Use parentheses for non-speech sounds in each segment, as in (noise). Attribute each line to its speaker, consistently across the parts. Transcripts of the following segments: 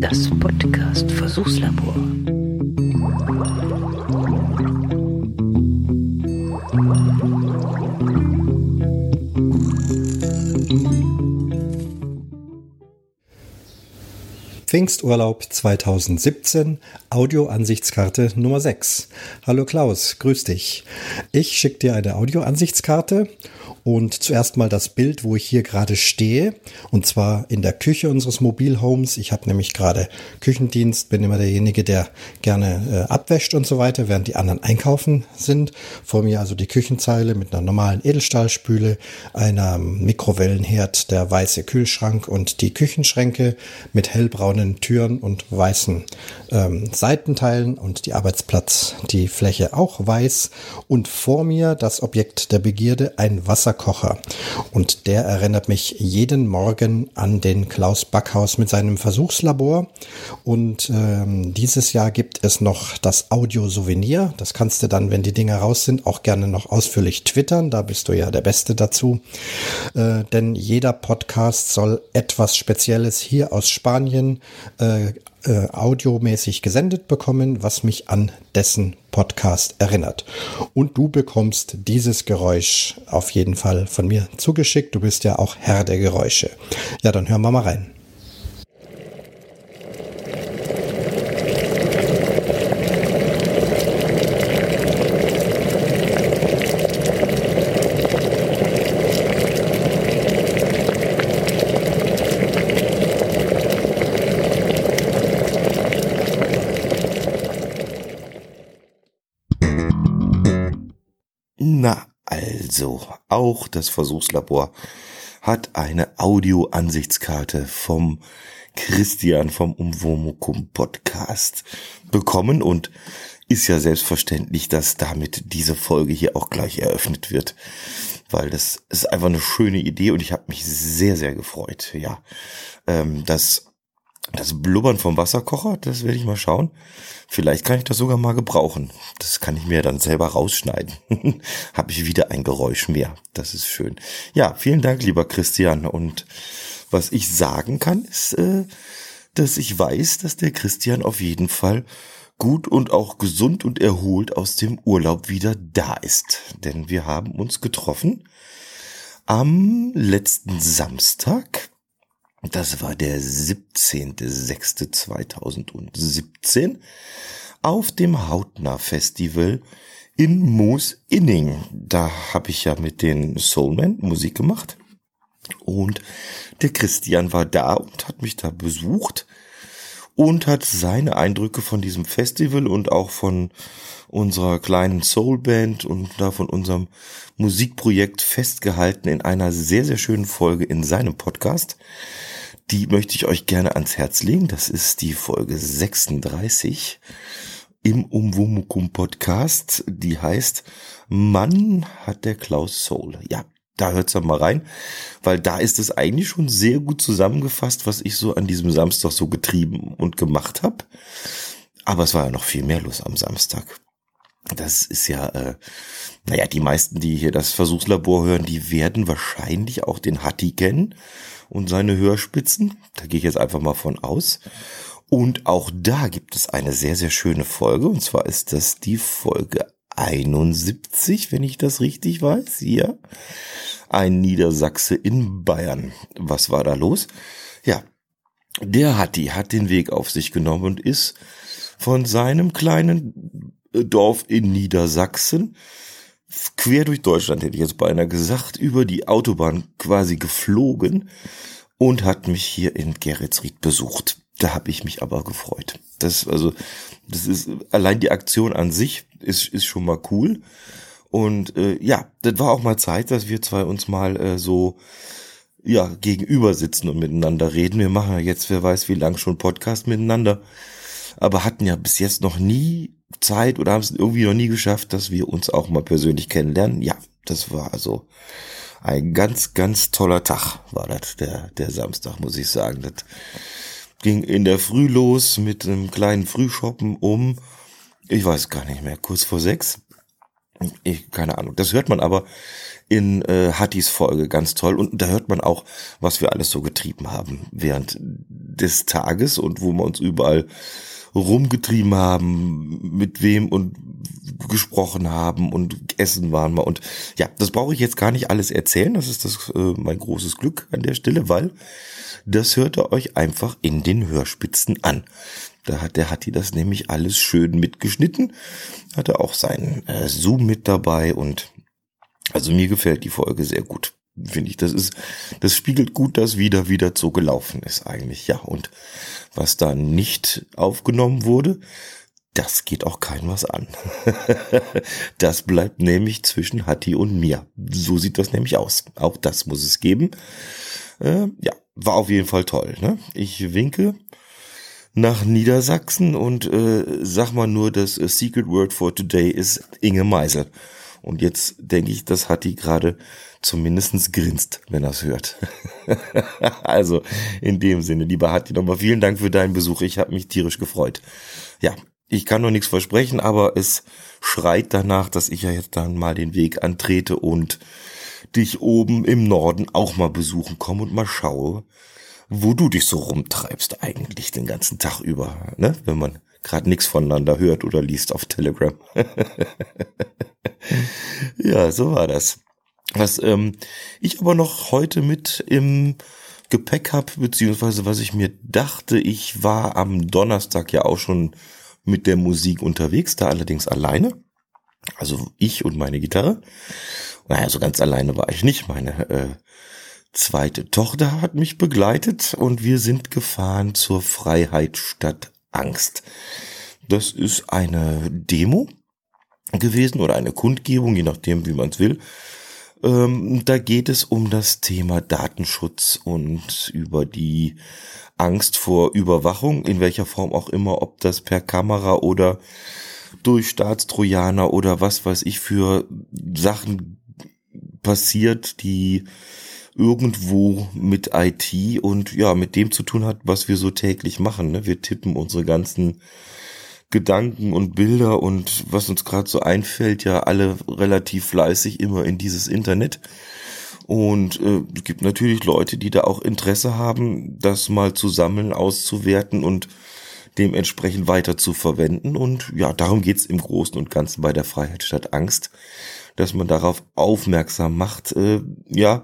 Speaker 1: Das Podcast Versuchslabor.
Speaker 2: Pfingsturlaub 2017, Audioansichtskarte Nummer 6. Hallo Klaus, grüß dich. Ich schicke dir eine Audioansichtskarte und zuerst mal das Bild, wo ich hier gerade stehe. Und zwar in der Küche unseres Mobilhomes. Ich habe nämlich gerade Küchendienst, bin immer derjenige, der gerne äh, abwäscht und so weiter, während die anderen einkaufen sind. Vor mir also die Küchenzeile mit einer normalen Edelstahlspüle, einer Mikrowellenherd, der weiße Kühlschrank und die Küchenschränke mit hellbraunen Türen und weißen ähm, Seitenteilen und die Arbeitsplatz, die Fläche auch weiß. Und vor mir das Objekt der Begierde, ein Wasser Wasserkocher. Und der erinnert mich jeden Morgen an den Klaus Backhaus mit seinem Versuchslabor. Und ähm, dieses Jahr gibt es noch das Audio-Souvenir. Das kannst du dann, wenn die Dinger raus sind, auch gerne noch ausführlich twittern. Da bist du ja der Beste dazu. Äh, denn jeder Podcast soll etwas Spezielles hier aus Spanien äh, äh, audiomäßig gesendet bekommen, was mich an dessen Podcast erinnert. Und du bekommst dieses Geräusch auf jeden Fall von mir zugeschickt. Du bist ja auch Herr der Geräusche. Ja, dann hören wir mal rein.
Speaker 3: Also, auch das Versuchslabor hat eine Audio-Ansichtskarte vom Christian vom Umwomukum Podcast bekommen und ist ja selbstverständlich, dass damit diese Folge hier auch gleich eröffnet wird, weil das ist einfach eine schöne Idee und ich habe mich sehr, sehr gefreut. Ja, ähm, das das Blubbern vom Wasserkocher, das werde ich mal schauen. Vielleicht kann ich das sogar mal gebrauchen. Das kann ich mir dann selber rausschneiden. (laughs) Habe ich wieder ein Geräusch mehr. Das ist schön. Ja, vielen Dank, lieber Christian. Und was ich sagen kann, ist, äh, dass ich weiß, dass der Christian auf jeden Fall gut und auch gesund und erholt aus dem Urlaub wieder da ist. Denn wir haben uns getroffen am letzten Samstag das war der 17.06.2017 auf dem Hautner Festival in Moos-Inning. Da habe ich ja mit den Soulmen Musik gemacht. Und der Christian war da und hat mich da besucht und hat seine Eindrücke von diesem Festival und auch von unserer kleinen Soulband und da von unserem Musikprojekt festgehalten in einer sehr, sehr schönen Folge in seinem Podcast. Die möchte ich euch gerne ans Herz legen. Das ist die Folge 36 im Umwumukum Podcast. Die heißt Mann hat der Klaus Soul. Ja, da hört's dann mal rein, weil da ist es eigentlich schon sehr gut zusammengefasst, was ich so an diesem Samstag so getrieben und gemacht habe. Aber es war ja noch viel mehr los am Samstag. Das ist ja, äh, naja, die meisten, die hier das Versuchslabor hören, die werden wahrscheinlich auch den Hatti kennen und seine Hörspitzen. Da gehe ich jetzt einfach mal von aus. Und auch da gibt es eine sehr, sehr schöne Folge. Und zwar ist das die Folge 71, wenn ich das richtig weiß. Hier. Ein Niedersachse in Bayern. Was war da los? Ja, der Hatti hat den Weg auf sich genommen und ist von seinem kleinen Dorf in Niedersachsen quer durch Deutschland, hätte ich jetzt beinahe gesagt, über die Autobahn quasi geflogen und hat mich hier in Geretsried besucht. Da habe ich mich aber gefreut. Das also, das ist allein die Aktion an sich ist ist schon mal cool. Und äh, ja, das war auch mal Zeit, dass wir zwei uns mal äh, so ja gegenüber sitzen und miteinander reden. Wir machen ja jetzt, wer weiß, wie lang schon Podcast miteinander, aber hatten ja bis jetzt noch nie Zeit oder haben es irgendwie noch nie geschafft, dass wir uns auch mal persönlich kennenlernen. Ja, das war also ein ganz, ganz toller Tag, war das, der, der Samstag, muss ich sagen. Das ging in der Früh los mit einem kleinen Frühshoppen um, ich weiß gar nicht mehr, kurz vor sechs. Ich, keine Ahnung. Das hört man aber in äh, Hattis Folge ganz toll. Und da hört man auch, was wir alles so getrieben haben während des Tages und wo wir uns überall rumgetrieben haben, mit wem und gesprochen haben und essen waren wir. Und ja, das brauche ich jetzt gar nicht alles erzählen. Das ist das äh, mein großes Glück an der Stelle, weil das hört ihr euch einfach in den Hörspitzen an. Da hat der Hatti das nämlich alles schön mitgeschnitten. Hatte auch seinen äh, Zoom mit dabei und also mir gefällt die Folge sehr gut. Finde ich, das ist, das spiegelt gut das wieder, wie das so gelaufen ist eigentlich. Ja, und was da nicht aufgenommen wurde, das geht auch kein was an. (laughs) das bleibt nämlich zwischen Hatti und mir. So sieht das nämlich aus. Auch das muss es geben. Äh, ja, war auf jeden Fall toll. Ne? Ich winke nach Niedersachsen und äh, sag mal nur, das äh, Secret Word for Today ist Inge Meisel. Und jetzt denke ich, das hat gerade zumindestens grinst, wenn er es hört. (laughs) also in dem Sinne, lieber Hatti, nochmal vielen Dank für deinen Besuch. Ich habe mich tierisch gefreut. Ja, ich kann noch nichts versprechen, aber es schreit danach, dass ich ja jetzt dann mal den Weg antrete und dich oben im Norden auch mal besuchen komme und mal schaue, wo du dich so rumtreibst eigentlich den ganzen Tag über, ne? Wenn man gerade nichts voneinander hört oder liest auf Telegram. (laughs) ja, so war das. Was ähm, ich aber noch heute mit im Gepäck habe, beziehungsweise was ich mir dachte, ich war am Donnerstag ja auch schon mit der Musik unterwegs, da allerdings alleine. Also ich und meine Gitarre. Naja, so ganz alleine war ich nicht. Meine äh, zweite Tochter hat mich begleitet und wir sind gefahren zur Freiheit statt Angst. Das ist eine Demo gewesen oder eine Kundgebung, je nachdem, wie man es will. Ähm, da geht es um das Thema Datenschutz und über die Angst vor Überwachung, in welcher Form auch immer, ob das per Kamera oder durch Staatstrojaner oder was weiß ich für Sachen passiert, die irgendwo mit IT und ja, mit dem zu tun hat, was wir so täglich machen. Ne? Wir tippen unsere ganzen Gedanken und Bilder und was uns gerade so einfällt, ja alle relativ fleißig immer in dieses Internet. Und äh, es gibt natürlich Leute, die da auch Interesse haben, das mal zu sammeln, auszuwerten und dementsprechend weiter zu verwenden. Und ja, darum geht's im Großen und Ganzen bei der Freiheit statt Angst, dass man darauf aufmerksam macht, äh, ja,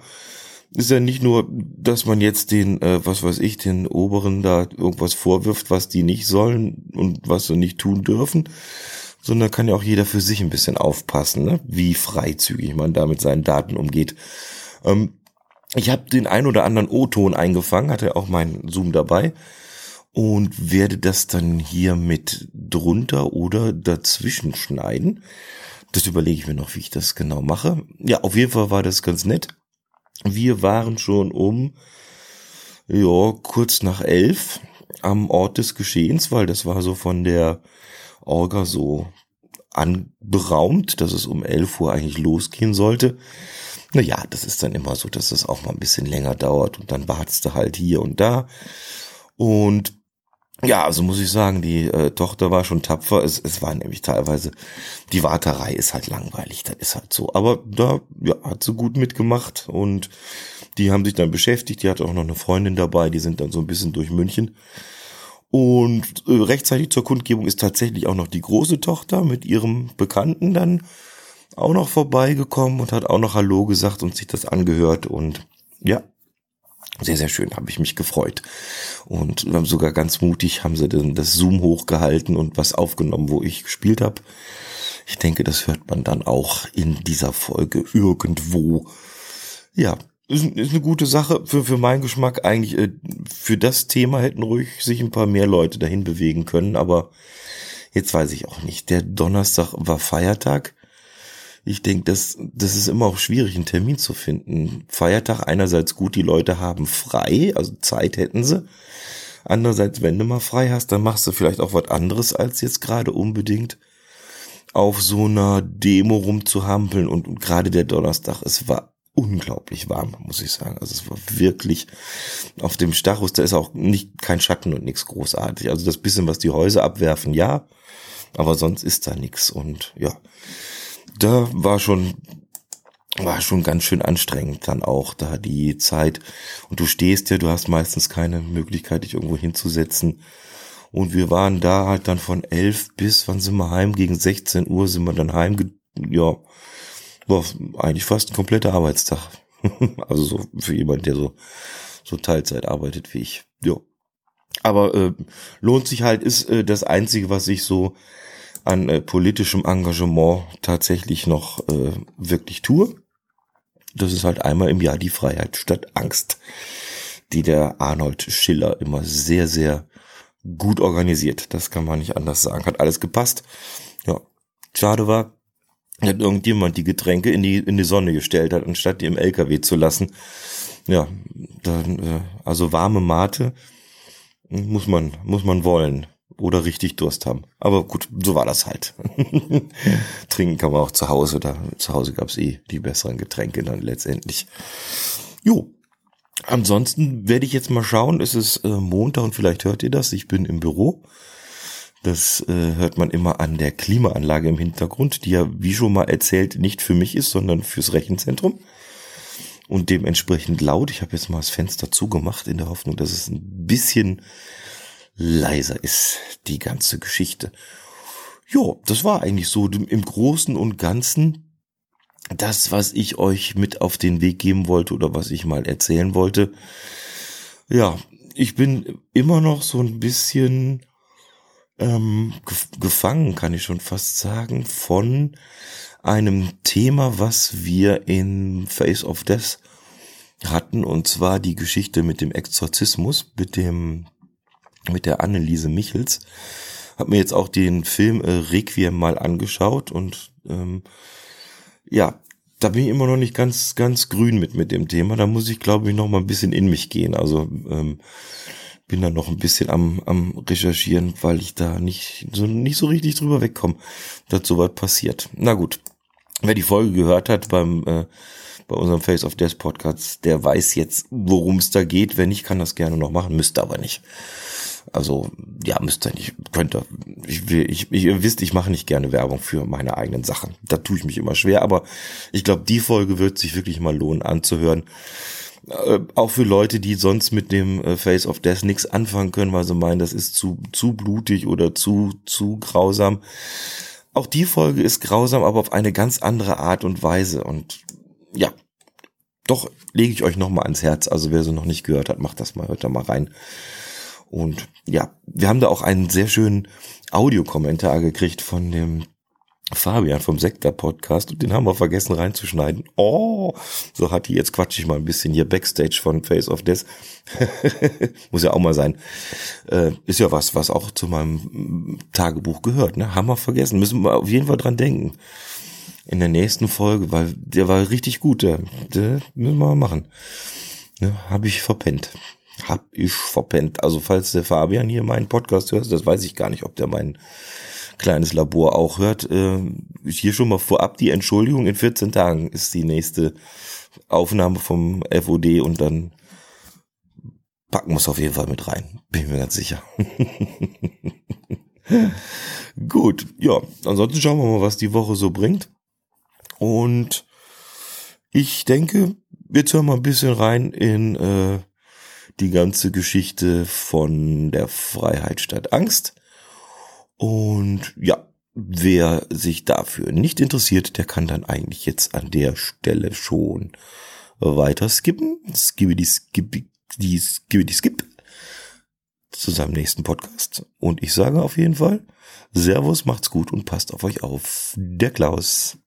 Speaker 3: ist ja nicht nur, dass man jetzt den, äh, was weiß ich, den Oberen da irgendwas vorwirft, was die nicht sollen und was sie nicht tun dürfen, sondern kann ja auch jeder für sich ein bisschen aufpassen, ne? wie freizügig man da mit seinen Daten umgeht. Ähm, ich habe den ein oder anderen O-Ton eingefangen, hatte auch meinen Zoom dabei und werde das dann hier mit drunter oder dazwischen schneiden. Das überlege ich mir noch, wie ich das genau mache. Ja, auf jeden Fall war das ganz nett. Wir waren schon um, ja, kurz nach elf am Ort des Geschehens, weil das war so von der Orga so anberaumt, dass es um elf Uhr eigentlich losgehen sollte. Naja, das ist dann immer so, dass es auch mal ein bisschen länger dauert und dann wartest du halt hier und da. Und ja, also muss ich sagen, die äh, Tochter war schon tapfer. Es, es war nämlich teilweise, die Warterei ist halt langweilig, das ist halt so. Aber da ja, hat sie gut mitgemacht und die haben sich dann beschäftigt. Die hatte auch noch eine Freundin dabei, die sind dann so ein bisschen durch München. Und äh, rechtzeitig zur Kundgebung ist tatsächlich auch noch die große Tochter mit ihrem Bekannten dann auch noch vorbeigekommen und hat auch noch Hallo gesagt und sich das angehört. Und ja, sehr, sehr schön, habe ich mich gefreut. Und sogar ganz mutig haben sie dann das Zoom hochgehalten und was aufgenommen, wo ich gespielt habe. Ich denke, das hört man dann auch in dieser Folge irgendwo. Ja, ist, ist eine gute Sache für, für meinen Geschmack. Eigentlich äh, für das Thema hätten ruhig sich ein paar mehr Leute dahin bewegen können, aber jetzt weiß ich auch nicht. Der Donnerstag war Feiertag ich denke, das, das ist immer auch schwierig, einen Termin zu finden. Feiertag einerseits gut, die Leute haben frei, also Zeit hätten sie. Andererseits, wenn du mal frei hast, dann machst du vielleicht auch was anderes, als jetzt gerade unbedingt auf so einer Demo rumzuhampeln. Und, und gerade der Donnerstag, es war unglaublich warm, muss ich sagen. Also es war wirklich auf dem Stachus, da ist auch nicht kein Schatten und nichts großartig. Also das bisschen, was die Häuser abwerfen, ja, aber sonst ist da nichts. Und ja, da war schon war schon ganz schön anstrengend dann auch da die Zeit. Und du stehst ja, du hast meistens keine Möglichkeit, dich irgendwo hinzusetzen. Und wir waren da halt dann von elf bis, wann sind wir heim? Gegen 16 Uhr sind wir dann heim. Ja, war eigentlich fast ein kompletter Arbeitstag. (laughs) also so für jemand, der so, so Teilzeit arbeitet wie ich. Ja. Aber äh, lohnt sich halt, ist äh, das Einzige, was ich so an äh, politischem Engagement tatsächlich noch äh, wirklich tue. Das ist halt einmal im Jahr die Freiheit statt Angst, die der Arnold Schiller immer sehr, sehr gut organisiert. Das kann man nicht anders sagen. Hat alles gepasst. Ja, schade war, hat irgendjemand die Getränke in die, in die Sonne gestellt hat, anstatt die im LKW zu lassen. Ja, dann, äh, also warme Mate muss man, muss man wollen oder richtig Durst haben. Aber gut, so war das halt. (laughs) Trinken kann man auch zu Hause. Da zu Hause gab's eh die besseren Getränke dann letztendlich. Jo. Ansonsten werde ich jetzt mal schauen. Es ist äh, Montag und vielleicht hört ihr das. Ich bin im Büro. Das äh, hört man immer an der Klimaanlage im Hintergrund, die ja, wie schon mal erzählt, nicht für mich ist, sondern fürs Rechenzentrum. Und dementsprechend laut. Ich habe jetzt mal das Fenster zugemacht in der Hoffnung, dass es ein bisschen leiser ist, die ganze Geschichte. Ja, das war eigentlich so im Großen und Ganzen das, was ich euch mit auf den Weg geben wollte oder was ich mal erzählen wollte. Ja, ich bin immer noch so ein bisschen ähm, gefangen, kann ich schon fast sagen, von einem Thema, was wir in Face of Death hatten, und zwar die Geschichte mit dem Exorzismus, mit dem mit der Anneliese Michels. Hab mir jetzt auch den Film äh, Requiem mal angeschaut und ähm, ja, da bin ich immer noch nicht ganz ganz grün mit mit dem Thema. Da muss ich glaube ich noch mal ein bisschen in mich gehen. Also ähm, bin da noch ein bisschen am am recherchieren, weil ich da nicht so nicht so richtig drüber wegkomme, dass sowas passiert. Na gut, wer die Folge gehört hat beim äh, bei unserem Face of Death Podcast, der weiß jetzt, worum es da geht. Wenn nicht, kann das gerne noch machen, müsste aber nicht. Also ja, müsst ihr nicht, könnt ihr. Ich, will, ich, ich, ihr wisst, ich mache nicht gerne Werbung für meine eigenen Sachen. Da tue ich mich immer schwer, aber ich glaube, die Folge wird sich wirklich mal lohnen anzuhören. Äh, auch für Leute, die sonst mit dem äh, Face of Death nichts anfangen können, weil sie meinen, das ist zu, zu blutig oder zu, zu grausam. Auch die Folge ist grausam, aber auf eine ganz andere Art und Weise. Und ja, doch lege ich euch nochmal ans Herz. Also wer sie noch nicht gehört hat, macht das mal, hört da mal rein. Und ja, wir haben da auch einen sehr schönen Audiokommentar gekriegt von dem Fabian vom Sektor Podcast und den haben wir vergessen reinzuschneiden. Oh, so hat die jetzt quatsch ich mal ein bisschen hier Backstage von Face of Death. (laughs) Muss ja auch mal sein. Äh, ist ja was, was auch zu meinem Tagebuch gehört, ne? Haben wir vergessen. Müssen wir auf jeden Fall dran denken. In der nächsten Folge, weil der war richtig gut, der, der müssen wir mal machen. Ne, Habe ich verpennt hab ich verpennt. Also falls der Fabian hier meinen Podcast hört, das weiß ich gar nicht, ob der mein kleines Labor auch hört. Äh, hier schon mal vorab die Entschuldigung. In 14 Tagen ist die nächste Aufnahme vom FOD und dann packen wir es auf jeden Fall mit rein. Bin mir ganz sicher. (laughs) Gut, ja. Ansonsten schauen wir mal, was die Woche so bringt. Und ich denke, jetzt hören wir ein bisschen rein in äh, die ganze Geschichte von der Freiheit statt Angst. Und ja, wer sich dafür nicht interessiert, der kann dann eigentlich jetzt an der Stelle schon weiter skippen. Die skibbidi skip zu seinem nächsten Podcast. Und ich sage auf jeden Fall, Servus, macht's gut und passt auf euch auf. Der Klaus.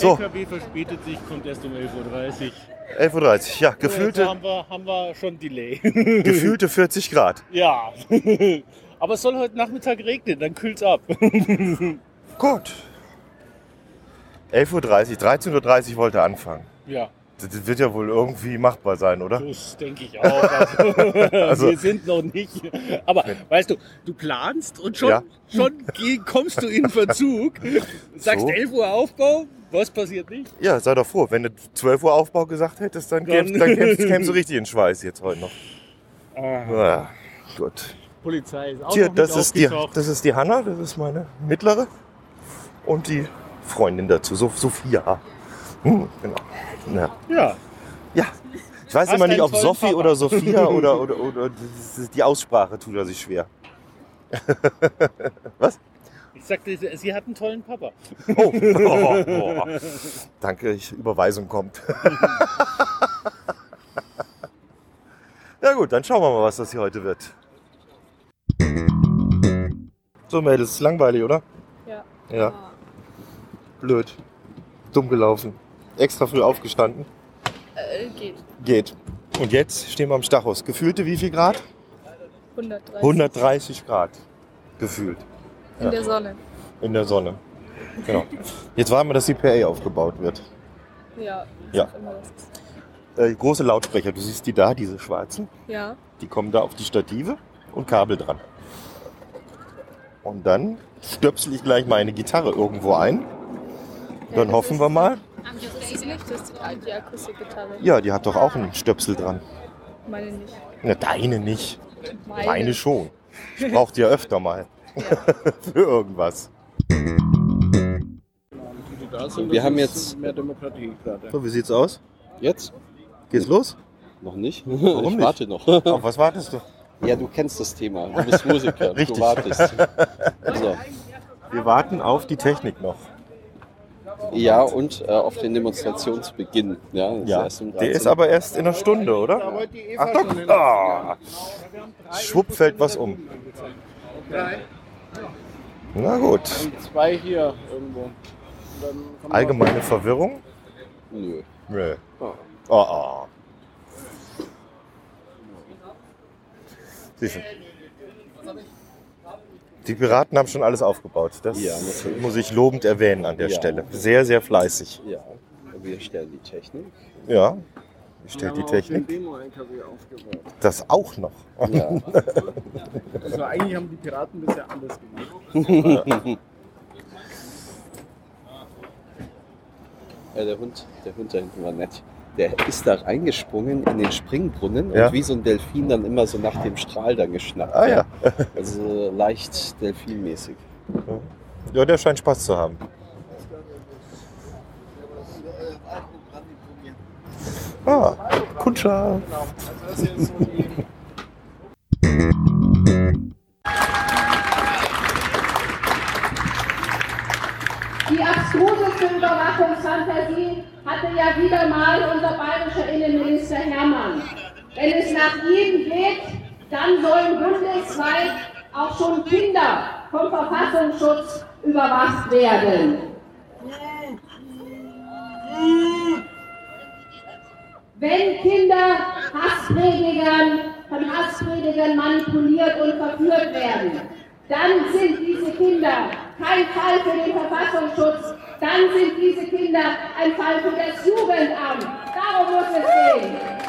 Speaker 4: So. LKW verspätet sich, kommt erst um 11.30 Uhr.
Speaker 5: 11.30 Uhr, ja, gefühlte,
Speaker 4: haben, wir, haben wir schon Delay. (laughs)
Speaker 5: gefühlte 40 Grad.
Speaker 4: Ja, (laughs) aber es soll heute Nachmittag regnen, dann kühlt es ab. (laughs)
Speaker 5: Gut. 11.30 Uhr, 13.30 Uhr wollte anfangen.
Speaker 4: Ja.
Speaker 5: Das wird ja wohl irgendwie machbar sein, oder?
Speaker 4: Das denke ich auch. Also, also, wir sind noch nicht. Aber weißt du, du planst und schon, ja. schon kommst du in Verzug. Sagst so. 11 Uhr Aufbau, was passiert nicht?
Speaker 5: Ja, sei doch froh. Wenn du 12 Uhr Aufbau gesagt hättest, dann, dann, dann kämst, (laughs) kämst du richtig in Schweiß jetzt heute noch. Ah. Ja, gut.
Speaker 4: Polizei ist auch
Speaker 5: Hier, das ist, die, das ist die Hanna, das ist meine mittlere.
Speaker 3: und die Freundin dazu, so Sophia. Hm, genau. Ja.
Speaker 5: Ja.
Speaker 3: ja. Ich weiß
Speaker 5: Hast
Speaker 3: immer nicht, ob Sophie
Speaker 5: Papa.
Speaker 3: oder Sophia (laughs) oder, oder, oder die Aussprache tut er sich schwer. (laughs) Was?
Speaker 5: Ich sagte, sie hat einen tollen Papa.
Speaker 3: Oh, oh, (laughs) oh. danke, ich, Überweisung kommt. (laughs) ja gut, dann schauen wir mal, was das hier heute wird. So Mädels, ist langweilig, oder?
Speaker 6: Ja.
Speaker 3: Ja. Blöd. Dumm gelaufen. Extra früh aufgestanden.
Speaker 6: Äh, geht.
Speaker 3: Geht. Und jetzt stehen wir am Stachus. Gefühlte wie viel Grad?
Speaker 6: 130.
Speaker 3: 130 Grad. Gefühlt.
Speaker 6: In der Sonne.
Speaker 3: In der Sonne. Genau. Jetzt warten wir, dass die PA aufgebaut wird.
Speaker 6: Ja.
Speaker 3: Ja. Äh, große Lautsprecher, du siehst die da, diese schwarzen.
Speaker 6: Ja.
Speaker 3: Die kommen da auf die Stative und Kabel dran. Und dann stöpsel ich gleich meine Gitarre irgendwo ein. Dann
Speaker 6: das
Speaker 3: hoffen wir mal.
Speaker 6: Das ist nicht das, die, die Akustikgitarre.
Speaker 3: Ja, die hat doch auch einen Stöpsel dran.
Speaker 6: Meine nicht.
Speaker 3: Na, deine nicht.
Speaker 6: Meine.
Speaker 3: Meine schon. Ich brauch die ja öfter mal. (laughs) Für irgendwas.
Speaker 7: Wir haben jetzt.
Speaker 5: mehr Demokratie gerade.
Speaker 3: So, wie sieht's aus?
Speaker 7: Jetzt?
Speaker 3: Geht's los?
Speaker 7: Noch nicht?
Speaker 3: Warum
Speaker 7: ich
Speaker 3: nicht?
Speaker 7: warte noch.
Speaker 3: Auf was wartest du?
Speaker 7: Ja, du kennst das Thema. Du bist Musiker.
Speaker 3: Richtig.
Speaker 7: Du wartest. So.
Speaker 3: Wir warten auf die Technik noch.
Speaker 7: Ja, und äh, auf den Demonstrationsbeginn. Ja,
Speaker 3: Ja,
Speaker 7: erst um
Speaker 3: der
Speaker 7: 13.
Speaker 3: ist aber erst in einer Stunde, oder? Achtung! Ah, schwupp fällt was um. Na gut.
Speaker 5: Zwei hier irgendwo.
Speaker 3: Allgemeine Verwirrung?
Speaker 7: Nö.
Speaker 3: Nö.
Speaker 7: Oh.
Speaker 3: Oh, oh. Siehst du. Die Piraten haben schon alles aufgebaut. Das
Speaker 7: Ja,
Speaker 3: muss ich lobend erwähnen an der
Speaker 7: Ja.
Speaker 3: Stelle. Sehr, sehr fleißig.
Speaker 7: Ja, wir stellen die Technik.
Speaker 3: Ja. Wie stellt die
Speaker 5: wir auch den
Speaker 3: Technik?
Speaker 5: Demo-LKW aufgebaut.
Speaker 3: Das auch noch.
Speaker 7: Ja. (laughs)
Speaker 5: Also eigentlich haben die Piraten bisher alles gemacht. (laughs)
Speaker 7: Ja, der Hund, der Hund da hinten war nett. Der ist da reingesprungen in den Springbrunnen
Speaker 3: Ja.
Speaker 7: und wie so ein Delfin dann immer so nach dem Strahl dann geschnappt.
Speaker 3: Ah ja.
Speaker 7: Also leicht delfinmäßig.
Speaker 3: Ja, der scheint Spaß zu haben. Ah, Kundschaft.
Speaker 8: Die abstruseste Überwachungsfantasie hatte ja wieder mal unser bayerischer Innenminister Hermann. Wenn es nach ihm geht, dann sollen bundesweit auch schon Kinder vom Verfassungsschutz überwacht werden. Wenn Kinder Hasspredigern, von Hasspredigern manipuliert und verführt werden, dann sind diese Kinder kein Fall für den Verfassungsschutz, dann sind diese Kinder ein Fall für das Jugendamt. Darum muss es gehen.